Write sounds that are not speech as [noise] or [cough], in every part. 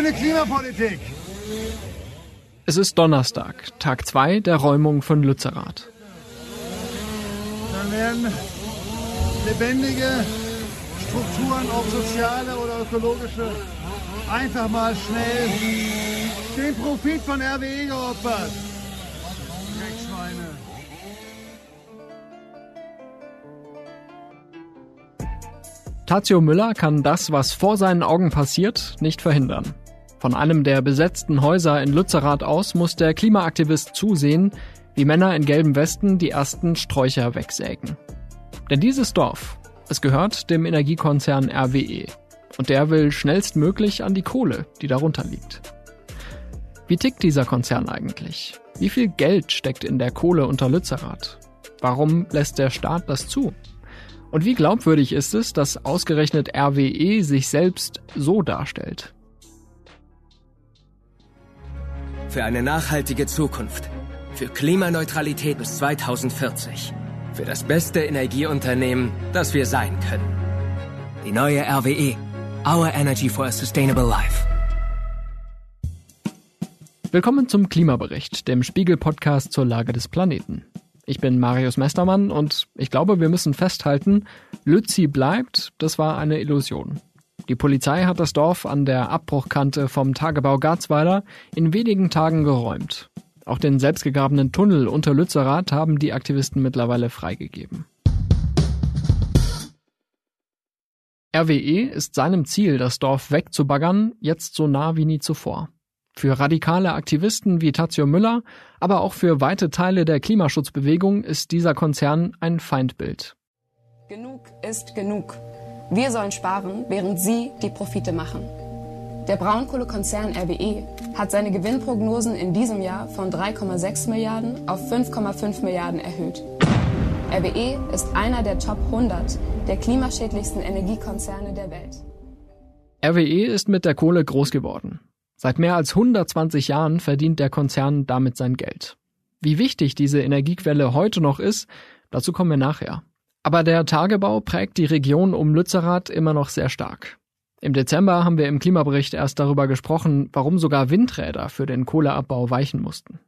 grüne Klimapolitik. Es ist Donnerstag, Tag 2 der Räumung von Lützerath. Dann werden lebendige Strukturen, ob soziale oder ökologische, einfach mal schnell den Profit von RWE geopfert. Dreckschweine. Tazio Müller kann das, was vor seinen Augen passiert, nicht verhindern. Von einem der besetzten Häuser in Lützerath aus muss der Klimaaktivist zusehen, wie Männer in gelben Westen die ersten Sträucher wegsägen. Denn dieses Dorf, es gehört dem Energiekonzern RWE. Und der will schnellstmöglich an die Kohle, die darunter liegt. Wie tickt dieser Konzern eigentlich? Wie viel Geld steckt in der Kohle unter Lützerath? Warum lässt der Staat das zu? Und wie glaubwürdig ist es, dass ausgerechnet RWE sich selbst so darstellt? Für eine nachhaltige Zukunft. Für Klimaneutralität bis 2040. Für das beste Energieunternehmen, das wir sein können. Die neue RWE. Our Energy for a Sustainable Life. Willkommen zum Klimabericht, dem Spiegel-Podcast zur Lage des Planeten. Ich bin Marius Mestermann und ich glaube, wir müssen festhalten, Lützi bleibt, das war eine Illusion. Die Polizei hat das Dorf an der Abbruchkante vom Tagebau Garzweiler in wenigen Tagen geräumt. Auch den selbstgegrabenen Tunnel unter Lützerath haben die Aktivisten mittlerweile freigegeben. RWE ist seinem Ziel, das Dorf wegzubaggern, jetzt so nah wie nie zuvor. Für radikale Aktivisten wie Tazio Müller, aber auch für weite Teile der Klimaschutzbewegung ist dieser Konzern ein Feindbild. Genug ist genug. Wir sollen sparen, während Sie die Profite machen. Der Braunkohlekonzern RWE hat seine Gewinnprognosen in diesem Jahr von 3,6 Milliarden auf 5,5 Milliarden erhöht. RWE ist einer der Top 100 der klimaschädlichsten Energiekonzerne der Welt. RWE ist mit der Kohle groß geworden. Seit mehr als 120 Jahren verdient der Konzern damit sein Geld. Wie wichtig diese Energiequelle heute noch ist, dazu kommen wir nachher. Aber der Tagebau prägt die Region um Lützerath immer noch sehr stark. Im Dezember haben wir im Klimabericht erst darüber gesprochen, warum sogar Windräder für den Kohleabbau weichen mussten.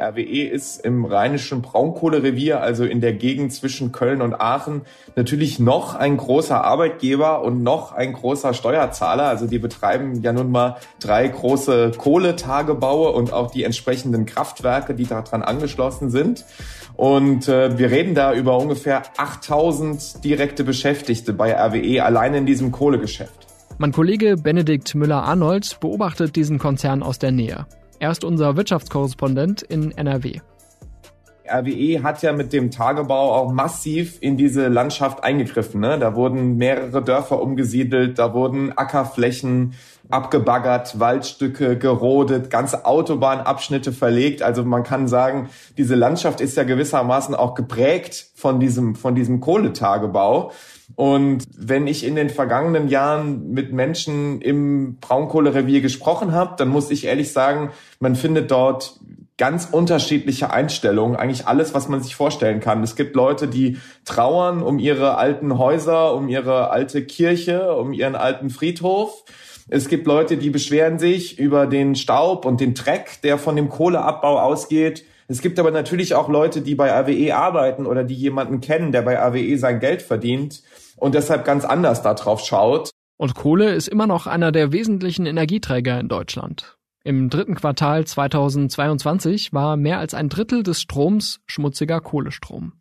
RWE ist im rheinischen Braunkohlerevier, also in der Gegend zwischen Köln und Aachen, natürlich noch ein großer Arbeitgeber und noch ein großer Steuerzahler. Also die betreiben ja nun mal drei große Kohletagebaue und auch die entsprechenden Kraftwerke, die daran angeschlossen sind. Und äh, wir reden da über ungefähr 8000 direkte Beschäftigte bei RWE allein in diesem Kohlegeschäft. Mein Kollege Benedikt Müller-Arnold beobachtet diesen Konzern aus der Nähe. Er ist unser Wirtschaftskorrespondent in NRW. RWE hat ja mit dem Tagebau auch massiv in diese Landschaft eingegriffen. Ne? Da wurden mehrere Dörfer umgesiedelt, da wurden Ackerflächen abgebaggert, Waldstücke gerodet, ganze Autobahnabschnitte verlegt. Also man kann sagen, diese Landschaft ist ja gewissermaßen auch geprägt von diesem, von diesem Kohletagebau. Und wenn ich in den vergangenen Jahren mit Menschen im Braunkohlerevier gesprochen habe, dann muss ich ehrlich sagen, man findet dort ganz unterschiedliche Einstellungen, eigentlich alles, was man sich vorstellen kann. Es gibt Leute, die trauern um ihre alten Häuser, um ihre alte Kirche, um ihren alten Friedhof. Es gibt Leute, die beschweren sich über den Staub und den Dreck, der von dem Kohleabbau ausgeht. Es gibt aber natürlich auch Leute, die bei AWE arbeiten oder die jemanden kennen, der bei AWE sein Geld verdient und deshalb ganz anders darauf schaut. Und Kohle ist immer noch einer der wesentlichen Energieträger in Deutschland. Im dritten Quartal 2022 war mehr als ein Drittel des Stroms schmutziger Kohlestrom.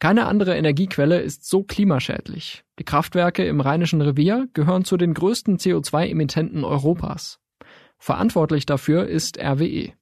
Keine andere Energiequelle ist so klimaschädlich. Die Kraftwerke im Rheinischen Revier gehören zu den größten CO2-Emittenten Europas. Verantwortlich dafür ist RWE.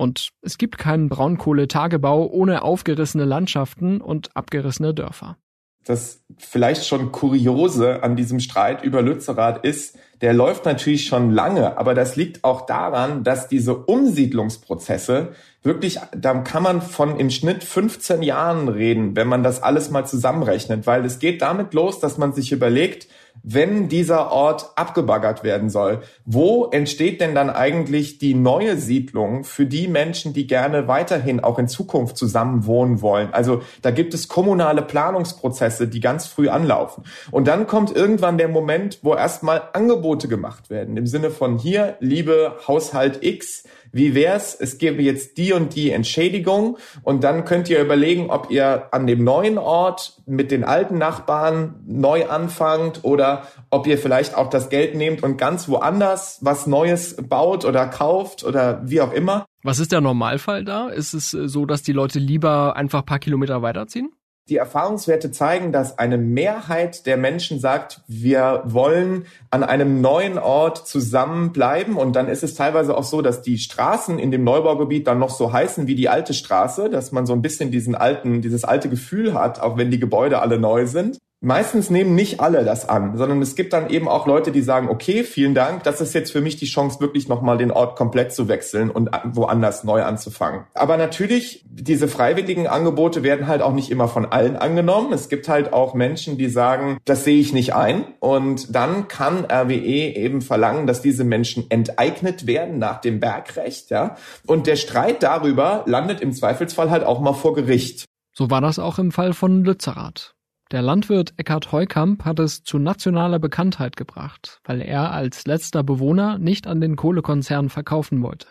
Und es gibt keinen Braunkohletagebau ohne aufgerissene Landschaften und abgerissene Dörfer. Das vielleicht schon Kuriose an diesem Streit über Lützerath ist, der läuft natürlich schon lange, aber das liegt auch daran, dass diese Umsiedlungsprozesse wirklich, da kann man von im Schnitt 15 Jahren reden, wenn man das alles mal zusammenrechnet, weil es geht damit los, dass man sich überlegt, wenn dieser Ort abgebaggert werden soll, wo entsteht denn dann eigentlich die neue Siedlung für die Menschen, die gerne weiterhin auch in Zukunft zusammen wohnen wollen? Also da gibt es kommunale Planungsprozesse, die ganz früh anlaufen. Und dann kommt irgendwann der Moment, wo erstmal Angebote gemacht werden, im Sinne von hier, liebe Haushalt X, wie wär's, es gäbe jetzt die und die Entschädigung und dann könnt ihr überlegen, ob ihr an dem neuen Ort mit den alten Nachbarn neu anfangt oder ob ihr vielleicht auch das Geld nehmt und ganz woanders was Neues baut oder kauft oder wie auch immer. Was ist der Normalfall da? Ist es so, dass die Leute lieber einfach paar Kilometer weiterziehen? Die Erfahrungswerte zeigen, dass eine Mehrheit der Menschen sagt, wir wollen an einem neuen Ort zusammenbleiben. Und dann ist es teilweise auch so, dass die Straßen in dem Neubaugebiet dann noch so heißen wie die alte Straße, dass man so ein bisschen diesen alten, dieses alte Gefühl hat, auch wenn die Gebäude alle neu sind. Meistens nehmen nicht alle das an, sondern es gibt dann eben auch Leute, die sagen, okay, vielen Dank, das ist jetzt für mich die Chance, wirklich nochmal den Ort komplett zu wechseln und woanders neu anzufangen. Aber natürlich, diese freiwilligen Angebote werden halt auch nicht immer von allen angenommen. Es gibt halt auch Menschen, die sagen, das sehe ich nicht ein. Und dann kann RWE eben verlangen, dass diese Menschen enteignet werden nach dem Bergrecht, ja. Und der Streit darüber landet im Zweifelsfall halt auch mal vor Gericht. So war das auch im Fall von Lützerath. Der Landwirt Eckhard Heukamp hat es zu nationaler Bekanntheit gebracht, weil er als letzter Bewohner nicht an den Kohlekonzern verkaufen wollte.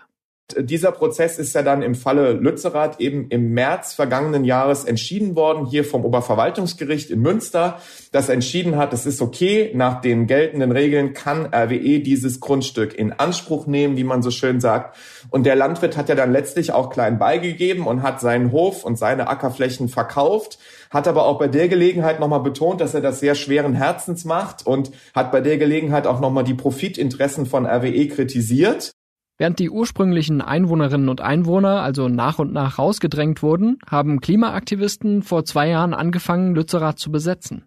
Dieser Prozess ist ja dann im Falle Lützerath eben im März vergangenen Jahres entschieden worden, hier vom Oberverwaltungsgericht in Münster, das entschieden hat, es ist okay, nach den geltenden Regeln kann RWE dieses Grundstück in Anspruch nehmen, wie man so schön sagt. Und der Landwirt hat ja dann letztlich auch klein beigegeben und hat seinen Hof und seine Ackerflächen verkauft, hat aber auch bei der Gelegenheit nochmal betont, dass er das sehr schweren Herzens macht und hat bei der Gelegenheit auch nochmal die Profitinteressen von RWE kritisiert. Während die ursprünglichen Einwohnerinnen und Einwohner also nach und nach rausgedrängt wurden, haben Klimaaktivisten vor zwei Jahren angefangen, Lützerath zu besetzen.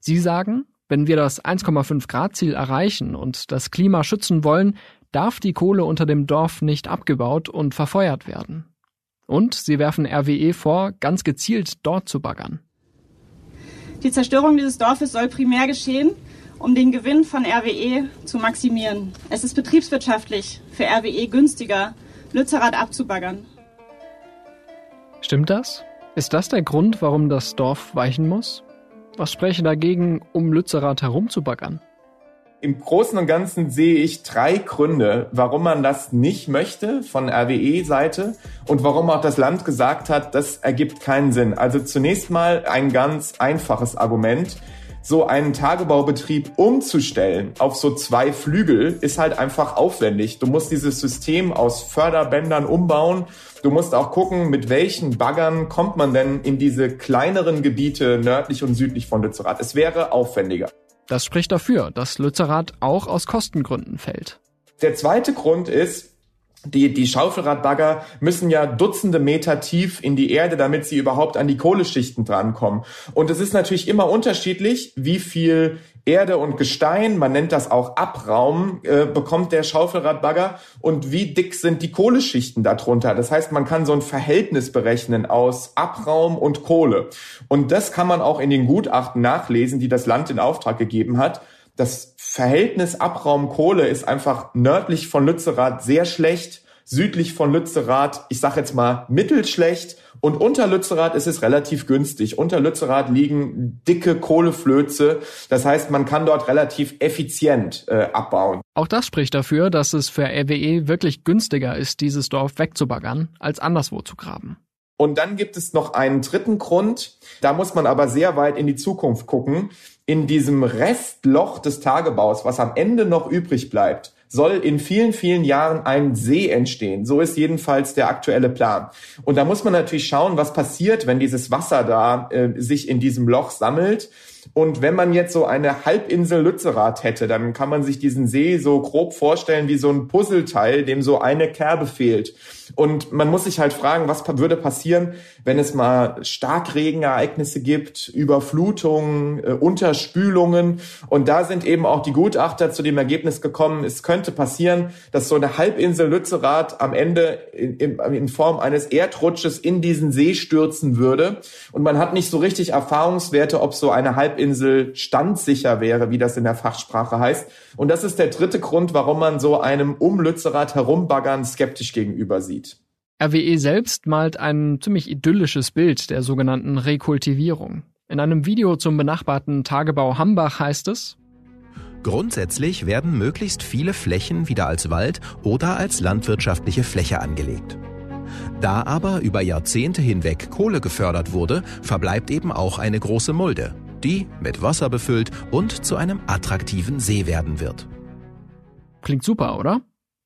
Sie sagen, wenn wir das 1,5 Grad Ziel erreichen und das Klima schützen wollen, darf die Kohle unter dem Dorf nicht abgebaut und verfeuert werden. Und sie werfen RWE vor, ganz gezielt dort zu baggern. Die Zerstörung dieses Dorfes soll primär geschehen, um den Gewinn von RWE zu maximieren. Es ist betriebswirtschaftlich für RWE günstiger, Lützerath abzubaggern. Stimmt das? Ist das der Grund, warum das Dorf weichen muss? Was spräche dagegen, um Lützerath herumzubaggern? Im Großen und Ganzen sehe ich drei Gründe, warum man das nicht möchte von RWE-Seite und warum auch das Land gesagt hat, das ergibt keinen Sinn. Also zunächst mal ein ganz einfaches Argument so einen Tagebaubetrieb umzustellen auf so zwei Flügel ist halt einfach aufwendig. Du musst dieses System aus Förderbändern umbauen. Du musst auch gucken, mit welchen Baggern kommt man denn in diese kleineren Gebiete nördlich und südlich von Lützerath. Es wäre aufwendiger. Das spricht dafür, dass Lützerath auch aus Kostengründen fällt. Der zweite Grund ist, die, die Schaufelradbagger müssen ja Dutzende Meter tief in die Erde, damit sie überhaupt an die Kohleschichten drankommen. Und es ist natürlich immer unterschiedlich, wie viel Erde und Gestein, man nennt das auch Abraum, äh, bekommt der Schaufelradbagger und wie dick sind die Kohleschichten darunter. Das heißt, man kann so ein Verhältnis berechnen aus Abraum und Kohle. Und das kann man auch in den Gutachten nachlesen, die das Land in Auftrag gegeben hat das Verhältnis Abraum-Kohle ist einfach nördlich von Lützerath sehr schlecht, südlich von Lützerath, ich sage jetzt mal mittelschlecht und unter Lützerath ist es relativ günstig. Unter Lützerath liegen dicke Kohleflöze, das heißt, man kann dort relativ effizient äh, abbauen. Auch das spricht dafür, dass es für RWE wirklich günstiger ist, dieses Dorf wegzubaggern, als anderswo zu graben. Und dann gibt es noch einen dritten Grund, da muss man aber sehr weit in die Zukunft gucken. In diesem Restloch des Tagebaus, was am Ende noch übrig bleibt, soll in vielen, vielen Jahren ein See entstehen. So ist jedenfalls der aktuelle Plan. Und da muss man natürlich schauen, was passiert, wenn dieses Wasser da äh, sich in diesem Loch sammelt. Und wenn man jetzt so eine Halbinsel Lützerath hätte, dann kann man sich diesen See so grob vorstellen wie so ein Puzzleteil, dem so eine Kerbe fehlt. Und man muss sich halt fragen, was würde passieren, wenn es mal Starkregenereignisse gibt, Überflutungen, äh, Unterspülungen. Und da sind eben auch die Gutachter zu dem Ergebnis gekommen, es könnte passieren, dass so eine Halbinsel Lützerath am Ende in, in, in Form eines Erdrutsches in diesen See stürzen würde. Und man hat nicht so richtig Erfahrungswerte, ob so eine Halbinsel standsicher wäre, wie das in der Fachsprache heißt. Und das ist der dritte Grund, warum man so einem um Lützerath herumbaggern skeptisch gegenüber sieht. RWE selbst malt ein ziemlich idyllisches Bild der sogenannten Rekultivierung. In einem Video zum benachbarten Tagebau Hambach heißt es, Grundsätzlich werden möglichst viele Flächen wieder als Wald oder als landwirtschaftliche Fläche angelegt. Da aber über Jahrzehnte hinweg Kohle gefördert wurde, verbleibt eben auch eine große Mulde, die mit Wasser befüllt und zu einem attraktiven See werden wird. Klingt super, oder?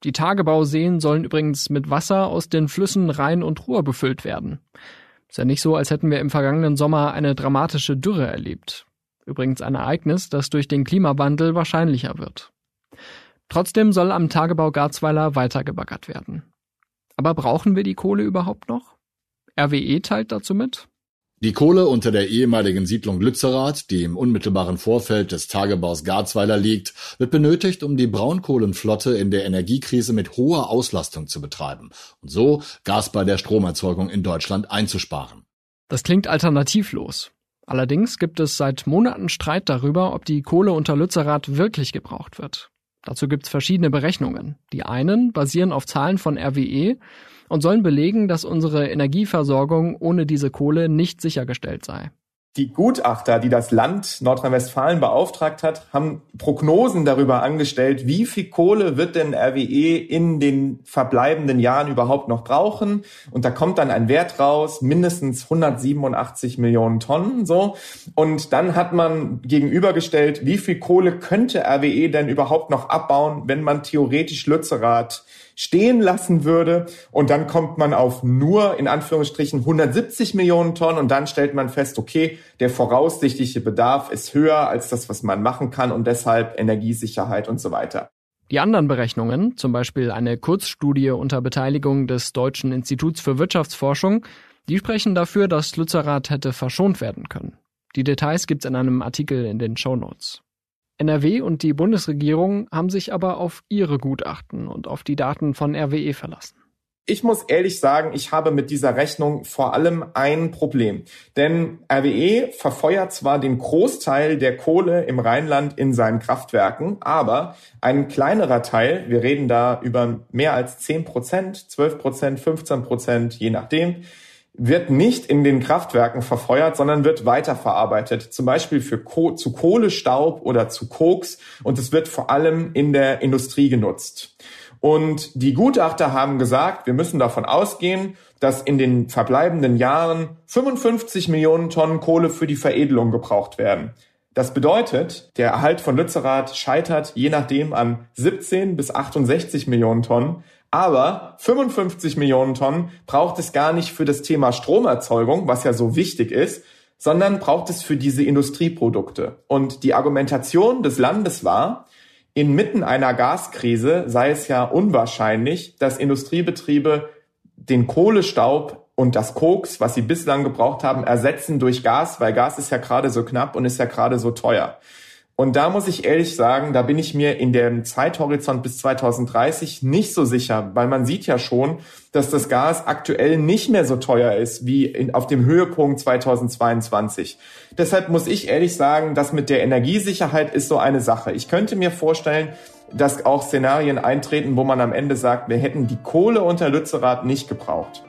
Die Tagebauseen sollen übrigens mit Wasser aus den Flüssen Rhein und Ruhr befüllt werden. Ist ja nicht so, als hätten wir im vergangenen Sommer eine dramatische Dürre erlebt. Übrigens ein Ereignis, das durch den Klimawandel wahrscheinlicher wird. Trotzdem soll am Tagebau Garzweiler weitergebaggert werden. Aber brauchen wir die Kohle überhaupt noch? RWE teilt dazu mit. Die Kohle unter der ehemaligen Siedlung Lützerath, die im unmittelbaren Vorfeld des Tagebaus Garzweiler liegt, wird benötigt, um die Braunkohlenflotte in der Energiekrise mit hoher Auslastung zu betreiben und so Gas bei der Stromerzeugung in Deutschland einzusparen. Das klingt alternativlos. Allerdings gibt es seit Monaten Streit darüber, ob die Kohle unter Lützerath wirklich gebraucht wird. Dazu gibt es verschiedene Berechnungen. Die einen basieren auf Zahlen von RWE und sollen belegen, dass unsere Energieversorgung ohne diese Kohle nicht sichergestellt sei. Die Gutachter, die das Land Nordrhein-Westfalen beauftragt hat, haben Prognosen darüber angestellt, wie viel Kohle wird denn RWE in den verbleibenden Jahren überhaupt noch brauchen. Und da kommt dann ein Wert raus, mindestens 187 Millionen Tonnen, so. Und dann hat man gegenübergestellt, wie viel Kohle könnte RWE denn überhaupt noch abbauen, wenn man theoretisch Lützerath stehen lassen würde. Und dann kommt man auf nur in Anführungsstrichen 170 Millionen Tonnen und dann stellt man fest, okay, der voraussichtliche Bedarf ist höher als das, was man machen kann und deshalb Energiesicherheit und so weiter. Die anderen Berechnungen, zum Beispiel eine Kurzstudie unter Beteiligung des Deutschen Instituts für Wirtschaftsforschung, die sprechen dafür, dass Lützerath hätte verschont werden können. Die Details gibt's in einem Artikel in den Show Notes. NRW und die Bundesregierung haben sich aber auf ihre Gutachten und auf die Daten von RWE verlassen. Ich muss ehrlich sagen, ich habe mit dieser Rechnung vor allem ein Problem. Denn RWE verfeuert zwar den Großteil der Kohle im Rheinland in seinen Kraftwerken, aber ein kleinerer Teil, wir reden da über mehr als 10 Prozent, 12 Prozent, 15 Prozent, je nachdem, wird nicht in den Kraftwerken verfeuert, sondern wird weiterverarbeitet, zum Beispiel für Ko zu Kohlestaub oder zu Koks und es wird vor allem in der Industrie genutzt. Und die Gutachter haben gesagt, wir müssen davon ausgehen, dass in den verbleibenden Jahren 55 Millionen Tonnen Kohle für die Veredelung gebraucht werden. Das bedeutet, der Erhalt von Lützerath scheitert je nachdem an 17 bis 68 Millionen Tonnen, aber 55 Millionen Tonnen braucht es gar nicht für das Thema Stromerzeugung, was ja so wichtig ist, sondern braucht es für diese Industrieprodukte. Und die Argumentation des Landes war, inmitten einer Gaskrise sei es ja unwahrscheinlich, dass Industriebetriebe den Kohlestaub und das Koks, was sie bislang gebraucht haben, ersetzen durch Gas, weil Gas ist ja gerade so knapp und ist ja gerade so teuer. Und da muss ich ehrlich sagen, da bin ich mir in dem Zeithorizont bis 2030 nicht so sicher, weil man sieht ja schon, dass das Gas aktuell nicht mehr so teuer ist wie in, auf dem Höhepunkt 2022. Deshalb muss ich ehrlich sagen, das mit der Energiesicherheit ist so eine Sache. Ich könnte mir vorstellen, dass auch Szenarien eintreten, wo man am Ende sagt, wir hätten die Kohle unter Lützerath nicht gebraucht.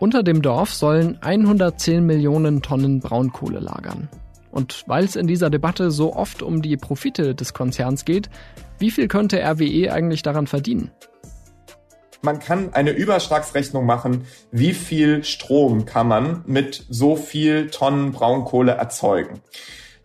Unter dem Dorf sollen 110 Millionen Tonnen Braunkohle lagern. Und weil es in dieser Debatte so oft um die Profite des Konzerns geht, wie viel könnte RWE eigentlich daran verdienen? Man kann eine Überschlagsrechnung machen, wie viel Strom kann man mit so viel Tonnen Braunkohle erzeugen.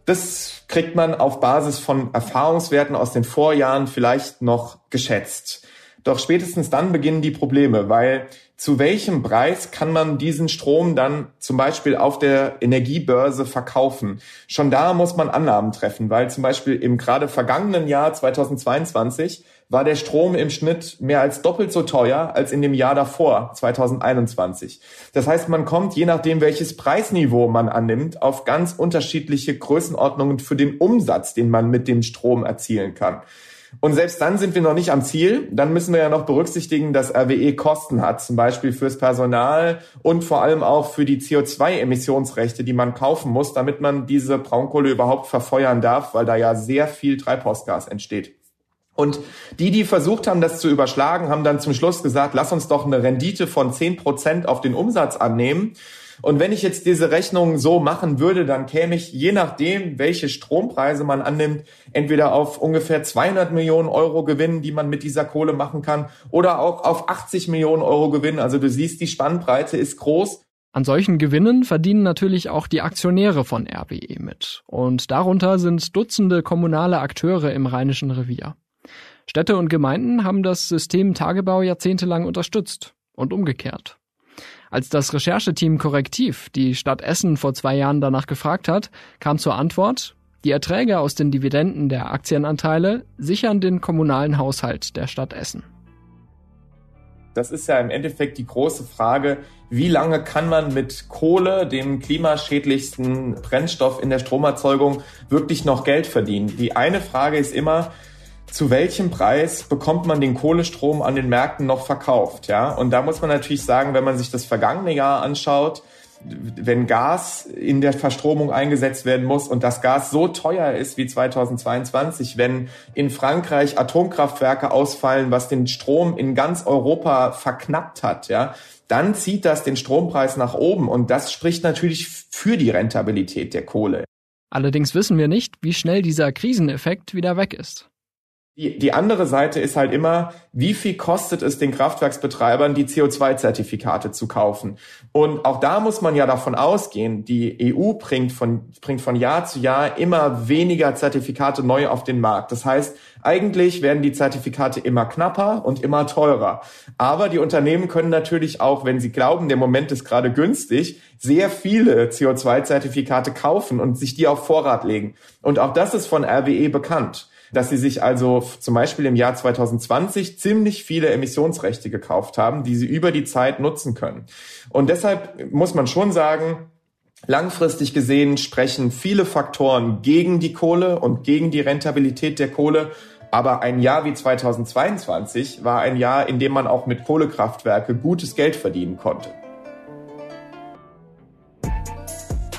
Das kriegt man auf Basis von Erfahrungswerten aus den Vorjahren vielleicht noch geschätzt. Doch spätestens dann beginnen die Probleme, weil zu welchem Preis kann man diesen Strom dann zum Beispiel auf der Energiebörse verkaufen? Schon da muss man Annahmen treffen, weil zum Beispiel im gerade vergangenen Jahr 2022 war der Strom im Schnitt mehr als doppelt so teuer als in dem Jahr davor, 2021. Das heißt, man kommt, je nachdem, welches Preisniveau man annimmt, auf ganz unterschiedliche Größenordnungen für den Umsatz, den man mit dem Strom erzielen kann. Und selbst dann sind wir noch nicht am Ziel. Dann müssen wir ja noch berücksichtigen, dass RWE Kosten hat, zum Beispiel fürs Personal und vor allem auch für die CO2-Emissionsrechte, die man kaufen muss, damit man diese Braunkohle überhaupt verfeuern darf, weil da ja sehr viel Treibhausgas entsteht. Und die, die versucht haben, das zu überschlagen, haben dann zum Schluss gesagt, lass uns doch eine Rendite von zehn Prozent auf den Umsatz annehmen. Und wenn ich jetzt diese Rechnung so machen würde, dann käme ich, je nachdem, welche Strompreise man annimmt, entweder auf ungefähr 200 Millionen Euro Gewinn, die man mit dieser Kohle machen kann, oder auch auf 80 Millionen Euro Gewinn. Also du siehst, die Spannbreite ist groß. An solchen Gewinnen verdienen natürlich auch die Aktionäre von RWE mit. Und darunter sind Dutzende kommunale Akteure im Rheinischen Revier. Städte und Gemeinden haben das System Tagebau jahrzehntelang unterstützt und umgekehrt. Als das Rechercheteam Korrektiv die Stadt Essen vor zwei Jahren danach gefragt hat, kam zur Antwort, die Erträge aus den Dividenden der Aktienanteile sichern den kommunalen Haushalt der Stadt Essen. Das ist ja im Endeffekt die große Frage, wie lange kann man mit Kohle, dem klimaschädlichsten Brennstoff in der Stromerzeugung, wirklich noch Geld verdienen? Die eine Frage ist immer, zu welchem Preis bekommt man den Kohlestrom an den Märkten noch verkauft, ja? Und da muss man natürlich sagen, wenn man sich das vergangene Jahr anschaut, wenn Gas in der Verstromung eingesetzt werden muss und das Gas so teuer ist wie 2022, wenn in Frankreich Atomkraftwerke ausfallen, was den Strom in ganz Europa verknappt hat, ja, dann zieht das den Strompreis nach oben und das spricht natürlich für die Rentabilität der Kohle. Allerdings wissen wir nicht, wie schnell dieser Kriseneffekt wieder weg ist. Die, die andere Seite ist halt immer, wie viel kostet es den Kraftwerksbetreibern, die CO2-Zertifikate zu kaufen? Und auch da muss man ja davon ausgehen, die EU bringt von, bringt von Jahr zu Jahr immer weniger Zertifikate neu auf den Markt. Das heißt, eigentlich werden die Zertifikate immer knapper und immer teurer. Aber die Unternehmen können natürlich auch, wenn sie glauben, der Moment ist gerade günstig, sehr viele CO2-Zertifikate kaufen und sich die auf Vorrat legen. Und auch das ist von RWE bekannt dass sie sich also zum Beispiel im Jahr 2020 ziemlich viele Emissionsrechte gekauft haben, die sie über die Zeit nutzen können. Und deshalb muss man schon sagen, Langfristig gesehen sprechen viele Faktoren gegen die Kohle und gegen die Rentabilität der Kohle. Aber ein Jahr wie 2022 war ein Jahr, in dem man auch mit Kohlekraftwerke gutes Geld verdienen konnte.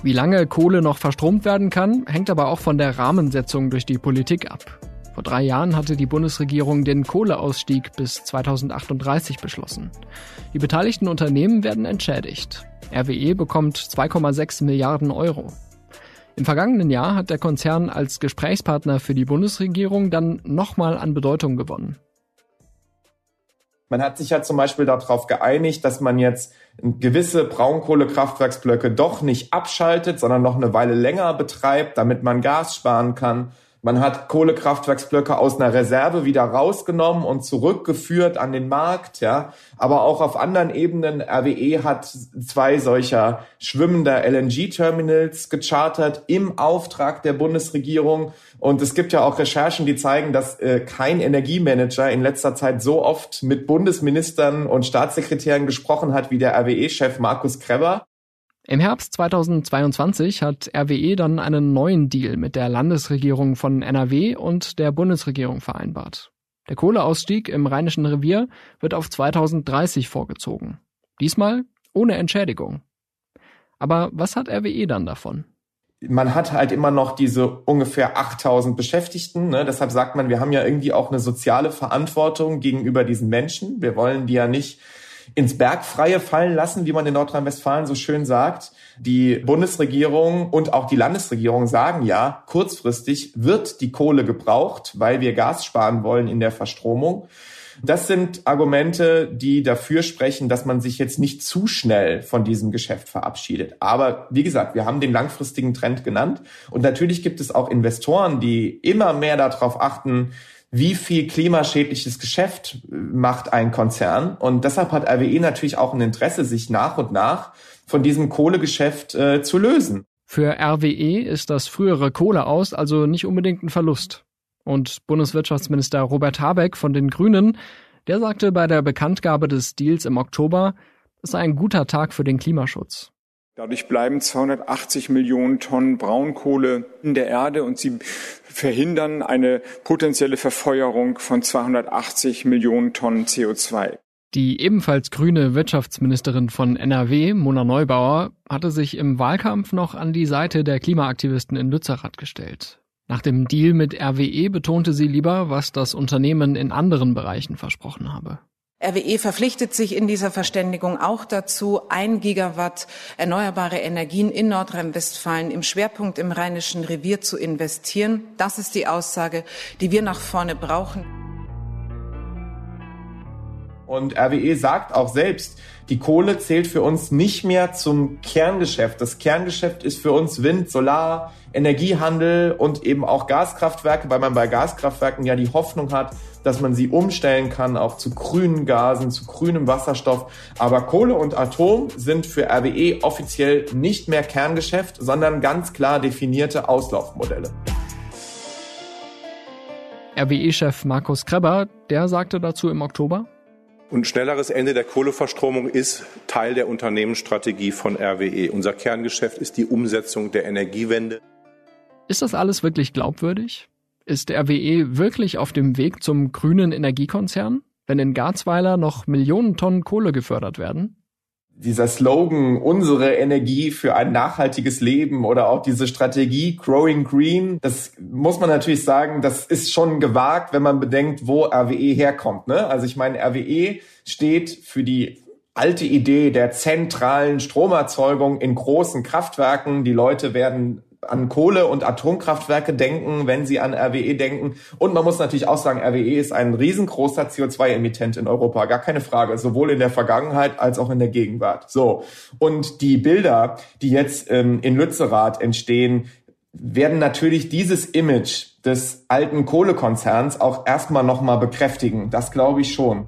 Wie lange Kohle noch verstromt werden kann, hängt aber auch von der Rahmensetzung durch die Politik ab. Vor drei Jahren hatte die Bundesregierung den Kohleausstieg bis 2038 beschlossen. Die beteiligten Unternehmen werden entschädigt. RWE bekommt 2,6 Milliarden Euro. Im vergangenen Jahr hat der Konzern als Gesprächspartner für die Bundesregierung dann nochmal an Bedeutung gewonnen. Man hat sich ja zum Beispiel darauf geeinigt, dass man jetzt gewisse Braunkohlekraftwerksblöcke doch nicht abschaltet, sondern noch eine Weile länger betreibt, damit man Gas sparen kann. Man hat Kohlekraftwerksblöcke aus einer Reserve wieder rausgenommen und zurückgeführt an den Markt, ja. Aber auch auf anderen Ebenen, RWE hat zwei solcher schwimmender LNG-Terminals gechartert im Auftrag der Bundesregierung. Und es gibt ja auch Recherchen, die zeigen, dass äh, kein Energiemanager in letzter Zeit so oft mit Bundesministern und Staatssekretären gesprochen hat wie der RWE-Chef Markus Kreber. Im Herbst 2022 hat RWE dann einen neuen Deal mit der Landesregierung von NRW und der Bundesregierung vereinbart. Der Kohleausstieg im Rheinischen Revier wird auf 2030 vorgezogen. Diesmal ohne Entschädigung. Aber was hat RWE dann davon? man hat halt immer noch diese ungefähr 8000 Beschäftigten. Ne? Deshalb sagt man, wir haben ja irgendwie auch eine soziale Verantwortung gegenüber diesen Menschen. Wir wollen die ja nicht ins Bergfreie fallen lassen, wie man in Nordrhein-Westfalen so schön sagt. Die Bundesregierung und auch die Landesregierung sagen ja, kurzfristig wird die Kohle gebraucht, weil wir Gas sparen wollen in der Verstromung. Das sind Argumente, die dafür sprechen, dass man sich jetzt nicht zu schnell von diesem Geschäft verabschiedet. Aber wie gesagt, wir haben den langfristigen Trend genannt. Und natürlich gibt es auch Investoren, die immer mehr darauf achten, wie viel klimaschädliches Geschäft macht ein Konzern. Und deshalb hat RWE natürlich auch ein Interesse, sich nach und nach von diesem Kohlegeschäft äh, zu lösen. Für RWE ist das frühere Kohle aus also nicht unbedingt ein Verlust. Und Bundeswirtschaftsminister Robert Habeck von den Grünen, der sagte bei der Bekanntgabe des Deals im Oktober, es sei ein guter Tag für den Klimaschutz. Dadurch bleiben 280 Millionen Tonnen Braunkohle in der Erde und sie verhindern eine potenzielle Verfeuerung von 280 Millionen Tonnen CO2. Die ebenfalls grüne Wirtschaftsministerin von NRW, Mona Neubauer, hatte sich im Wahlkampf noch an die Seite der Klimaaktivisten in Lützerath gestellt. Nach dem Deal mit RWE betonte sie lieber, was das Unternehmen in anderen Bereichen versprochen habe. RWE verpflichtet sich in dieser Verständigung auch dazu, ein Gigawatt erneuerbare Energien in Nordrhein-Westfalen im Schwerpunkt im Rheinischen Revier zu investieren. Das ist die Aussage, die wir nach vorne brauchen. Und RWE sagt auch selbst, die Kohle zählt für uns nicht mehr zum Kerngeschäft. Das Kerngeschäft ist für uns Wind, Solar, Energiehandel und eben auch Gaskraftwerke, weil man bei Gaskraftwerken ja die Hoffnung hat, dass man sie umstellen kann, auch zu grünen Gasen, zu grünem Wasserstoff. Aber Kohle und Atom sind für RWE offiziell nicht mehr Kerngeschäft, sondern ganz klar definierte Auslaufmodelle. RWE-Chef Markus Kreber, der sagte dazu im Oktober, und schnelleres Ende der Kohleverstromung ist Teil der Unternehmensstrategie von RWE. Unser Kerngeschäft ist die Umsetzung der Energiewende. Ist das alles wirklich glaubwürdig? Ist RWE wirklich auf dem Weg zum grünen Energiekonzern, wenn in Garzweiler noch Millionen Tonnen Kohle gefördert werden? Dieser Slogan, unsere Energie für ein nachhaltiges Leben oder auch diese Strategie Growing Green, das muss man natürlich sagen, das ist schon gewagt, wenn man bedenkt, wo RWE herkommt. Ne? Also ich meine, RWE steht für die alte Idee der zentralen Stromerzeugung in großen Kraftwerken. Die Leute werden an Kohle- und Atomkraftwerke denken, wenn sie an RWE denken. Und man muss natürlich auch sagen, RWE ist ein riesengroßer CO2-Emittent in Europa, gar keine Frage, sowohl in der Vergangenheit als auch in der Gegenwart. So. Und die Bilder, die jetzt ähm, in Lützerath entstehen, werden natürlich dieses Image des alten Kohlekonzerns auch erstmal nochmal bekräftigen. Das glaube ich schon.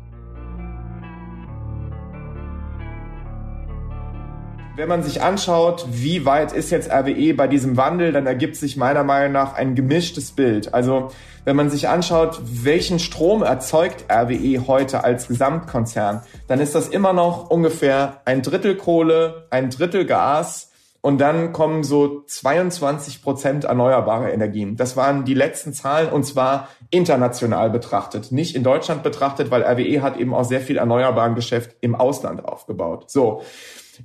Wenn man sich anschaut, wie weit ist jetzt RWE bei diesem Wandel, dann ergibt sich meiner Meinung nach ein gemischtes Bild. Also wenn man sich anschaut, welchen Strom erzeugt RWE heute als Gesamtkonzern, dann ist das immer noch ungefähr ein Drittel Kohle, ein Drittel Gas und dann kommen so 22 Prozent erneuerbare Energien. Das waren die letzten Zahlen und zwar international betrachtet, nicht in Deutschland betrachtet, weil RWE hat eben auch sehr viel erneuerbaren Geschäft im Ausland aufgebaut. So.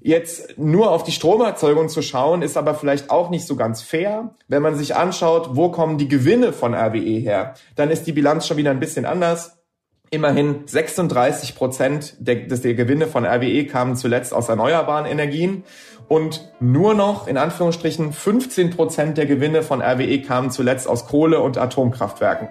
Jetzt nur auf die Stromerzeugung zu schauen, ist aber vielleicht auch nicht so ganz fair. Wenn man sich anschaut, wo kommen die Gewinne von RWE her, dann ist die Bilanz schon wieder ein bisschen anders. Immerhin 36 Prozent der, der Gewinne von RWE kamen zuletzt aus erneuerbaren Energien und nur noch in Anführungsstrichen 15 Prozent der Gewinne von RWE kamen zuletzt aus Kohle- und Atomkraftwerken.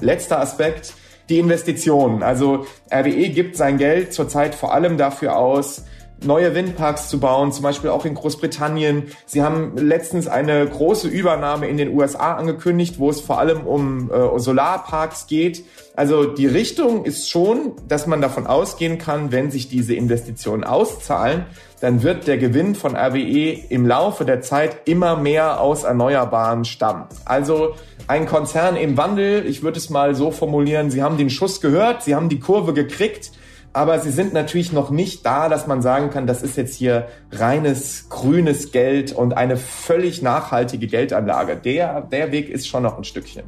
Letzter Aspekt die Investitionen. Also RWE gibt sein Geld zurzeit vor allem dafür aus, neue Windparks zu bauen, zum Beispiel auch in Großbritannien. Sie haben letztens eine große Übernahme in den USA angekündigt, wo es vor allem um äh, Solarparks geht. Also die Richtung ist schon, dass man davon ausgehen kann, wenn sich diese Investitionen auszahlen, dann wird der Gewinn von RWE im Laufe der Zeit immer mehr aus Erneuerbaren stammen. Also ein Konzern im Wandel, ich würde es mal so formulieren, Sie haben den Schuss gehört, Sie haben die Kurve gekriegt, aber sie sind natürlich noch nicht da, dass man sagen kann, das ist jetzt hier reines grünes Geld und eine völlig nachhaltige Geldanlage. Der, der Weg ist schon noch ein Stückchen.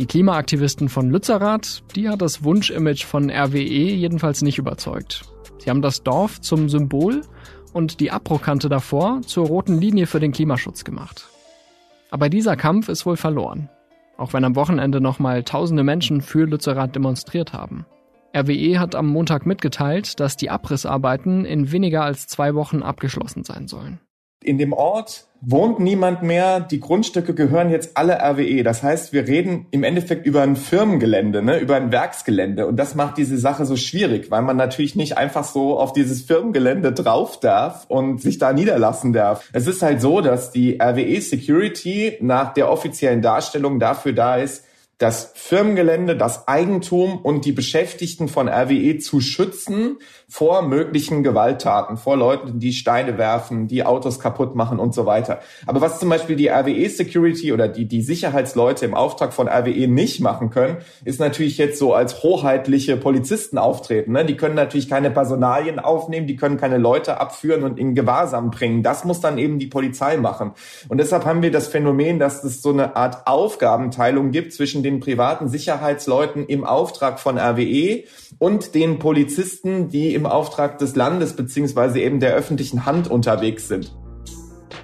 Die Klimaaktivisten von Lützerath, die hat das Wunschimage von RWE jedenfalls nicht überzeugt. Sie haben das Dorf zum Symbol und die Abbruchkante davor zur roten Linie für den Klimaschutz gemacht. Aber dieser Kampf ist wohl verloren. Auch wenn am Wochenende nochmal tausende Menschen für Lützerath demonstriert haben. RWE hat am Montag mitgeteilt, dass die Abrissarbeiten in weniger als zwei Wochen abgeschlossen sein sollen. In dem Ort wohnt niemand mehr. Die Grundstücke gehören jetzt alle RWE. Das heißt, wir reden im Endeffekt über ein Firmengelände, ne, über ein Werksgelände. Und das macht diese Sache so schwierig, weil man natürlich nicht einfach so auf dieses Firmengelände drauf darf und sich da niederlassen darf. Es ist halt so, dass die RWE Security nach der offiziellen Darstellung dafür da ist, das Firmengelände, das Eigentum und die Beschäftigten von RWE zu schützen vor möglichen Gewalttaten, vor Leuten, die Steine werfen, die Autos kaputt machen und so weiter. Aber was zum Beispiel die RWE Security oder die, die Sicherheitsleute im Auftrag von RWE nicht machen können, ist natürlich jetzt so als hoheitliche Polizisten auftreten. Ne? Die können natürlich keine Personalien aufnehmen, die können keine Leute abführen und in Gewahrsam bringen. Das muss dann eben die Polizei machen. Und deshalb haben wir das Phänomen, dass es so eine Art Aufgabenteilung gibt zwischen den privaten Sicherheitsleuten im Auftrag von RWE und den Polizisten, die im Auftrag des Landes beziehungsweise eben der öffentlichen Hand unterwegs sind.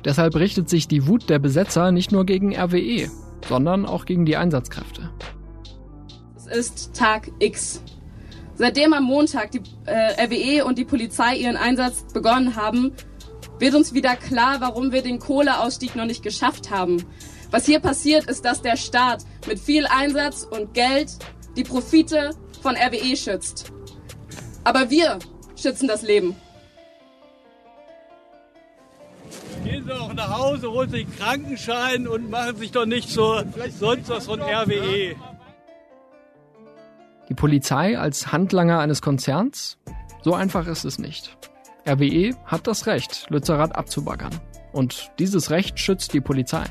Deshalb richtet sich die Wut der Besetzer nicht nur gegen RWE, sondern auch gegen die Einsatzkräfte. Es ist Tag X. Seitdem am Montag die äh, RWE und die Polizei ihren Einsatz begonnen haben, wird uns wieder klar, warum wir den Kohleausstieg noch nicht geschafft haben. Was hier passiert, ist, dass der Staat mit viel Einsatz und Geld die Profite von RWE schützt. Aber wir schützen das Leben. Gehen Sie auch nach Hause, holen sich einen Krankenschein und machen sich doch nicht so sonst was von RWE. Die Polizei als Handlanger eines Konzerns? So einfach ist es nicht. RWE hat das Recht, Lützerath abzubaggern. Und dieses Recht schützt die Polizei.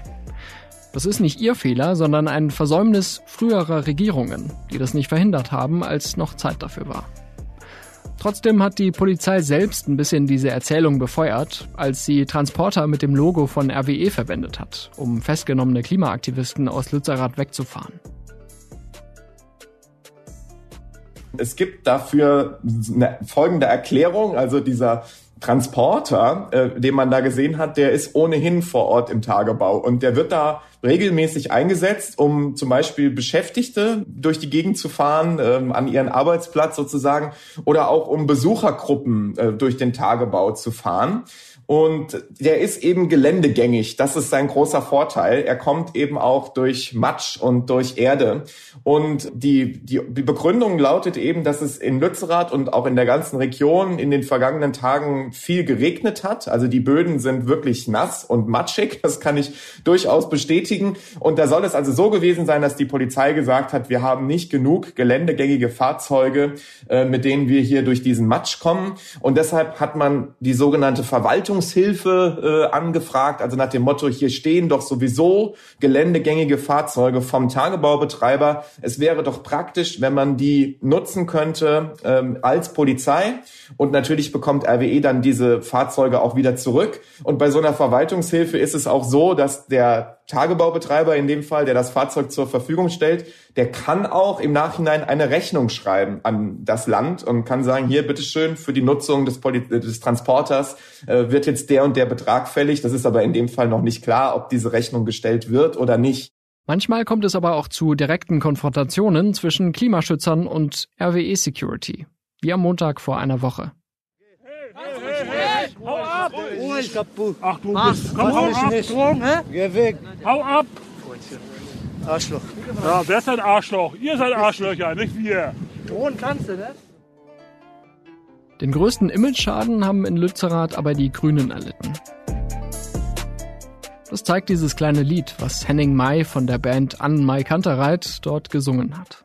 Das ist nicht ihr Fehler, sondern ein Versäumnis früherer Regierungen, die das nicht verhindert haben, als noch Zeit dafür war. Trotzdem hat die Polizei selbst ein bisschen diese Erzählung befeuert, als sie Transporter mit dem Logo von RWE verwendet hat, um festgenommene Klimaaktivisten aus Lützerath wegzufahren. Es gibt dafür eine folgende Erklärung, also dieser Transporter, äh, den man da gesehen hat, der ist ohnehin vor Ort im Tagebau und der wird da regelmäßig eingesetzt, um zum Beispiel Beschäftigte durch die Gegend zu fahren, ähm, an ihren Arbeitsplatz sozusagen, oder auch um Besuchergruppen äh, durch den Tagebau zu fahren. Und der ist eben geländegängig. Das ist sein großer Vorteil. Er kommt eben auch durch Matsch und durch Erde. Und die, die, die Begründung lautet eben, dass es in Lützerath und auch in der ganzen Region in den vergangenen Tagen viel geregnet hat. Also die Böden sind wirklich nass und matschig. Das kann ich durchaus bestätigen. Und da soll es also so gewesen sein, dass die Polizei gesagt hat, wir haben nicht genug geländegängige Fahrzeuge, äh, mit denen wir hier durch diesen Matsch kommen. Und deshalb hat man die sogenannte Verwaltung Rettungshilfe äh, angefragt, also nach dem Motto, hier stehen doch sowieso geländegängige Fahrzeuge vom Tagebaubetreiber. Es wäre doch praktisch, wenn man die nutzen könnte ähm, als Polizei. Und natürlich bekommt RWE dann diese Fahrzeuge auch wieder zurück. Und bei so einer Verwaltungshilfe ist es auch so, dass der Tagebaubetreiber in dem Fall, der das Fahrzeug zur Verfügung stellt, der kann auch im Nachhinein eine Rechnung schreiben an das Land und kann sagen, hier bitteschön für die Nutzung des, Poli des Transporters äh, wird jetzt der und der Betrag fällig. Das ist aber in dem Fall noch nicht klar, ob diese Rechnung gestellt wird oder nicht. Manchmal kommt es aber auch zu direkten Konfrontationen zwischen Klimaschützern und RWE Security, wie am Montag vor einer Woche. Hau ab! Ich glaub, du. Ach, du bist. Komm, hau ab! Nicht. Hä? Geh weg! Hau ab! Arschloch. Ja, wer ist ein Arschloch? Ihr seid Arschlöcher, [laughs] nicht wir. Drohen kannst du, ne? Den größten Image-Schaden haben in Lützerath aber die Grünen erlitten. Das zeigt dieses kleine Lied, was Henning May von der Band An Mai Kantereit dort gesungen hat.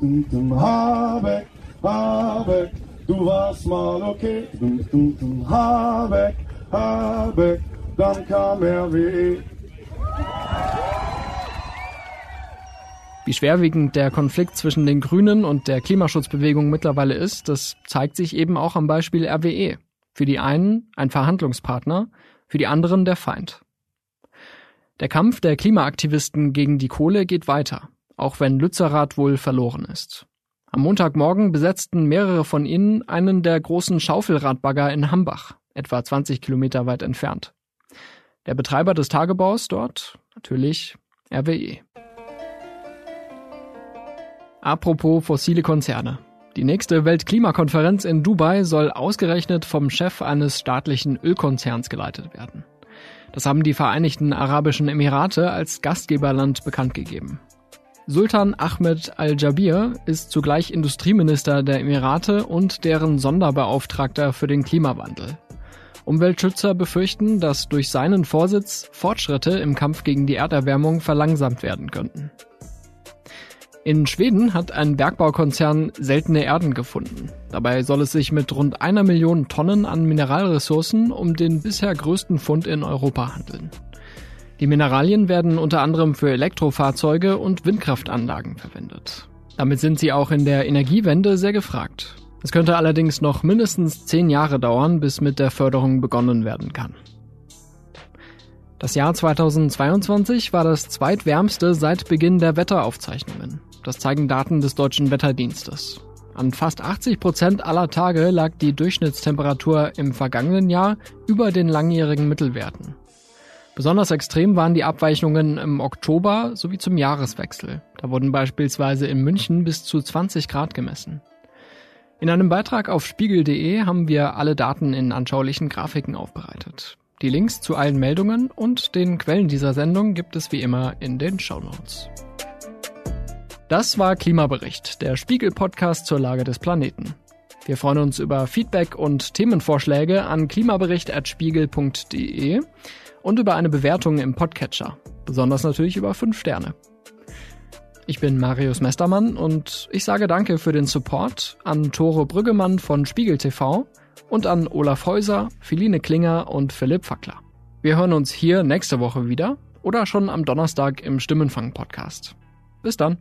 Habeck, Habeck, Du warst mal okay, dum, dum, dum, Habeck, Habeck, dann kam RWE. Wie schwerwiegend der Konflikt zwischen den Grünen und der Klimaschutzbewegung mittlerweile ist, das zeigt sich eben auch am Beispiel RWE. Für die einen ein Verhandlungspartner, für die anderen der Feind. Der Kampf der Klimaaktivisten gegen die Kohle geht weiter, auch wenn Lützerath wohl verloren ist. Am Montagmorgen besetzten mehrere von ihnen einen der großen Schaufelradbagger in Hambach, etwa 20 Kilometer weit entfernt. Der Betreiber des Tagebaus dort, natürlich RWE. Apropos fossile Konzerne. Die nächste Weltklimakonferenz in Dubai soll ausgerechnet vom Chef eines staatlichen Ölkonzerns geleitet werden. Das haben die Vereinigten Arabischen Emirate als Gastgeberland bekannt gegeben. Sultan Ahmed Al-Jabir ist zugleich Industrieminister der Emirate und deren Sonderbeauftragter für den Klimawandel. Umweltschützer befürchten, dass durch seinen Vorsitz Fortschritte im Kampf gegen die Erderwärmung verlangsamt werden könnten. In Schweden hat ein Bergbaukonzern seltene Erden gefunden. Dabei soll es sich mit rund einer Million Tonnen an Mineralressourcen um den bisher größten Fund in Europa handeln. Die Mineralien werden unter anderem für Elektrofahrzeuge und Windkraftanlagen verwendet. Damit sind sie auch in der Energiewende sehr gefragt. Es könnte allerdings noch mindestens zehn Jahre dauern, bis mit der Förderung begonnen werden kann. Das Jahr 2022 war das zweitwärmste seit Beginn der Wetteraufzeichnungen. Das zeigen Daten des deutschen Wetterdienstes. An fast 80 Prozent aller Tage lag die Durchschnittstemperatur im vergangenen Jahr über den langjährigen Mittelwerten. Besonders extrem waren die Abweichungen im Oktober sowie zum Jahreswechsel. Da wurden beispielsweise in München bis zu 20 Grad gemessen. In einem Beitrag auf spiegel.de haben wir alle Daten in anschaulichen Grafiken aufbereitet. Die Links zu allen Meldungen und den Quellen dieser Sendung gibt es wie immer in den Show Notes. Das war Klimabericht, der Spiegel-Podcast zur Lage des Planeten. Wir freuen uns über Feedback und Themenvorschläge an klimabericht.spiegel.de und über eine Bewertung im Podcatcher. Besonders natürlich über 5 Sterne. Ich bin Marius Mestermann und ich sage Danke für den Support an Tore Brüggemann von Spiegel TV und an Olaf Häuser, Philine Klinger und Philipp Fackler. Wir hören uns hier nächste Woche wieder oder schon am Donnerstag im Stimmenfang-Podcast. Bis dann.